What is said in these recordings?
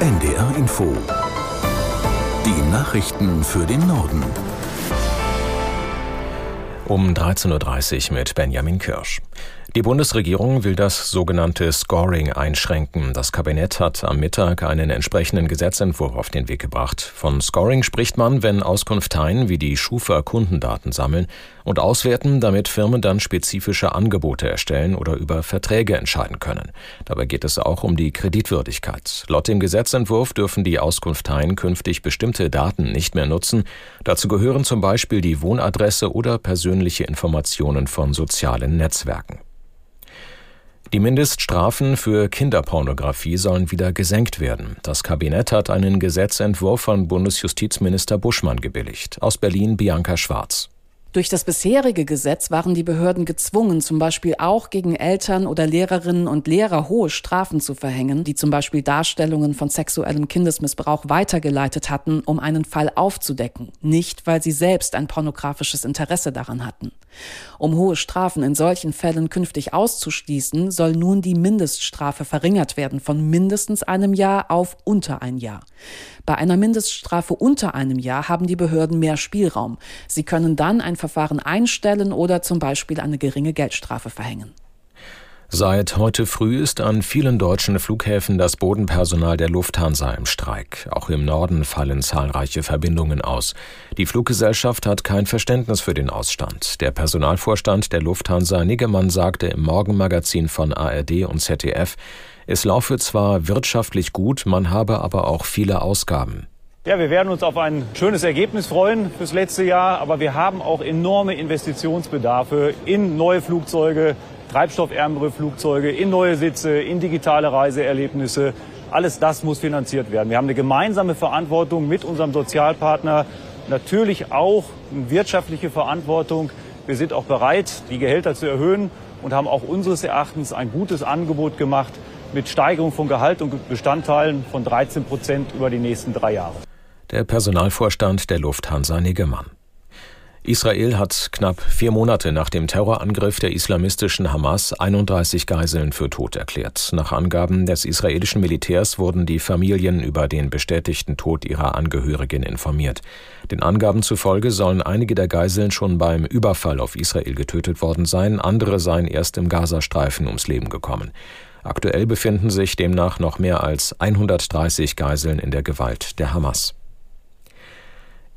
NDR Info. Die Nachrichten für den Norden. Um 13.30 Uhr mit Benjamin Kirsch. Die Bundesregierung will das sogenannte Scoring einschränken. Das Kabinett hat am Mittag einen entsprechenden Gesetzentwurf auf den Weg gebracht. Von Scoring spricht man, wenn Auskunfteien wie die Schufa Kundendaten sammeln und auswerten, damit Firmen dann spezifische Angebote erstellen oder über Verträge entscheiden können. Dabei geht es auch um die Kreditwürdigkeit. Laut dem Gesetzentwurf dürfen die Auskunfteien künftig bestimmte Daten nicht mehr nutzen. Dazu gehören zum Beispiel die Wohnadresse oder persönliche Informationen von sozialen Netzwerken. Die Mindeststrafen für Kinderpornografie sollen wieder gesenkt werden. Das Kabinett hat einen Gesetzentwurf von Bundesjustizminister Buschmann gebilligt. Aus Berlin Bianca Schwarz. Durch das bisherige Gesetz waren die Behörden gezwungen, zum Beispiel auch gegen Eltern oder Lehrerinnen und Lehrer hohe Strafen zu verhängen, die zum Beispiel Darstellungen von sexuellem Kindesmissbrauch weitergeleitet hatten, um einen Fall aufzudecken, nicht weil sie selbst ein pornografisches Interesse daran hatten. Um hohe Strafen in solchen Fällen künftig auszuschließen, soll nun die Mindeststrafe verringert werden von mindestens einem Jahr auf unter ein Jahr. Bei einer Mindeststrafe unter einem Jahr haben die Behörden mehr Spielraum. Sie können dann ein Verfahren einstellen oder zum Beispiel eine geringe Geldstrafe verhängen. Seit heute früh ist an vielen deutschen Flughäfen das Bodenpersonal der Lufthansa im Streik. Auch im Norden fallen zahlreiche Verbindungen aus. Die Fluggesellschaft hat kein Verständnis für den Ausstand. Der Personalvorstand der Lufthansa Niggemann sagte im Morgenmagazin von ARD und ZDF, es laufe zwar wirtschaftlich gut, man habe aber auch viele Ausgaben. Ja, wir werden uns auf ein schönes Ergebnis freuen fürs letzte Jahr, aber wir haben auch enorme Investitionsbedarfe in neue Flugzeuge, treibstoffärmere Flugzeuge, in neue Sitze, in digitale Reiseerlebnisse. Alles das muss finanziert werden. Wir haben eine gemeinsame Verantwortung mit unserem Sozialpartner, natürlich auch eine wirtschaftliche Verantwortung. Wir sind auch bereit, die Gehälter zu erhöhen und haben auch unseres Erachtens ein gutes Angebot gemacht mit Steigerung von Gehalt und Bestandteilen von 13 Prozent über die nächsten drei Jahre. Der Personalvorstand der Lufthansa Niggemann. Israel hat knapp vier Monate nach dem Terrorangriff der islamistischen Hamas 31 Geiseln für tot erklärt. Nach Angaben des israelischen Militärs wurden die Familien über den bestätigten Tod ihrer Angehörigen informiert. Den Angaben zufolge sollen einige der Geiseln schon beim Überfall auf Israel getötet worden sein, andere seien erst im Gazastreifen ums Leben gekommen. Aktuell befinden sich demnach noch mehr als 130 Geiseln in der Gewalt der Hamas.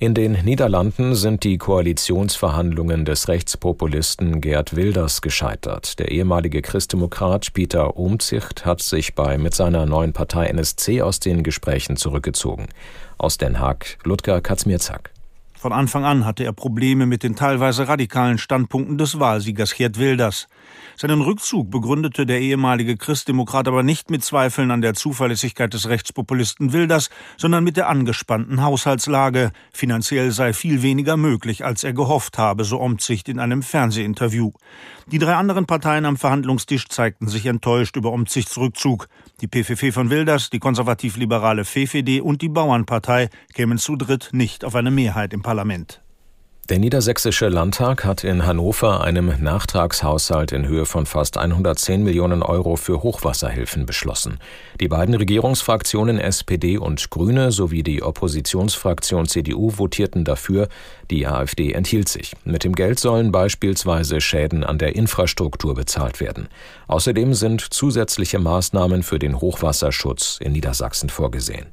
In den Niederlanden sind die Koalitionsverhandlungen des Rechtspopulisten Gerd Wilders gescheitert. Der ehemalige Christdemokrat Peter Omtzigt hat sich bei mit seiner neuen Partei NSC aus den Gesprächen zurückgezogen. Aus Den Haag Ludger Katzmierzak. Von Anfang an hatte er Probleme mit den teilweise radikalen Standpunkten des Wahlsiegers Gerd Wilders. Seinen Rückzug begründete der ehemalige Christdemokrat aber nicht mit Zweifeln an der Zuverlässigkeit des Rechtspopulisten Wilders, sondern mit der angespannten Haushaltslage. Finanziell sei viel weniger möglich, als er gehofft habe, so Omtzigt in einem Fernsehinterview. Die drei anderen Parteien am Verhandlungstisch zeigten sich enttäuscht über Omtzigts Rückzug. Die PVV von Wilders, die konservativ-liberale FEFED und die Bauernpartei kämen zu dritt nicht auf eine Mehrheit im Parlament. Der Niedersächsische Landtag hat in Hannover einem Nachtragshaushalt in Höhe von fast 110 Millionen Euro für Hochwasserhilfen beschlossen. Die beiden Regierungsfraktionen SPD und Grüne sowie die Oppositionsfraktion CDU votierten dafür, die AfD enthielt sich. Mit dem Geld sollen beispielsweise Schäden an der Infrastruktur bezahlt werden. Außerdem sind zusätzliche Maßnahmen für den Hochwasserschutz in Niedersachsen vorgesehen.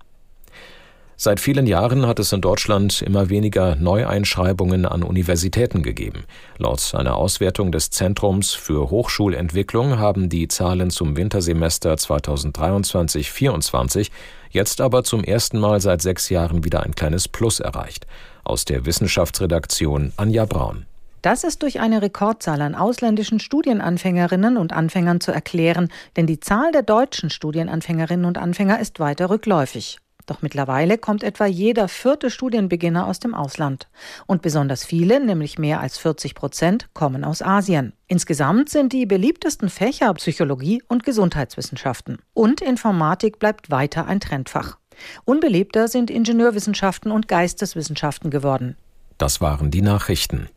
Seit vielen Jahren hat es in Deutschland immer weniger Neueinschreibungen an Universitäten gegeben. Laut einer Auswertung des Zentrums für Hochschulentwicklung haben die Zahlen zum Wintersemester 2023-24 jetzt aber zum ersten Mal seit sechs Jahren wieder ein kleines Plus erreicht. Aus der Wissenschaftsredaktion Anja Braun. Das ist durch eine Rekordzahl an ausländischen Studienanfängerinnen und Anfängern zu erklären, denn die Zahl der deutschen Studienanfängerinnen und Anfänger ist weiter rückläufig. Doch mittlerweile kommt etwa jeder vierte Studienbeginner aus dem Ausland. Und besonders viele, nämlich mehr als 40 Prozent, kommen aus Asien. Insgesamt sind die beliebtesten Fächer Psychologie und Gesundheitswissenschaften. Und Informatik bleibt weiter ein Trendfach. Unbeliebter sind Ingenieurwissenschaften und Geisteswissenschaften geworden. Das waren die Nachrichten.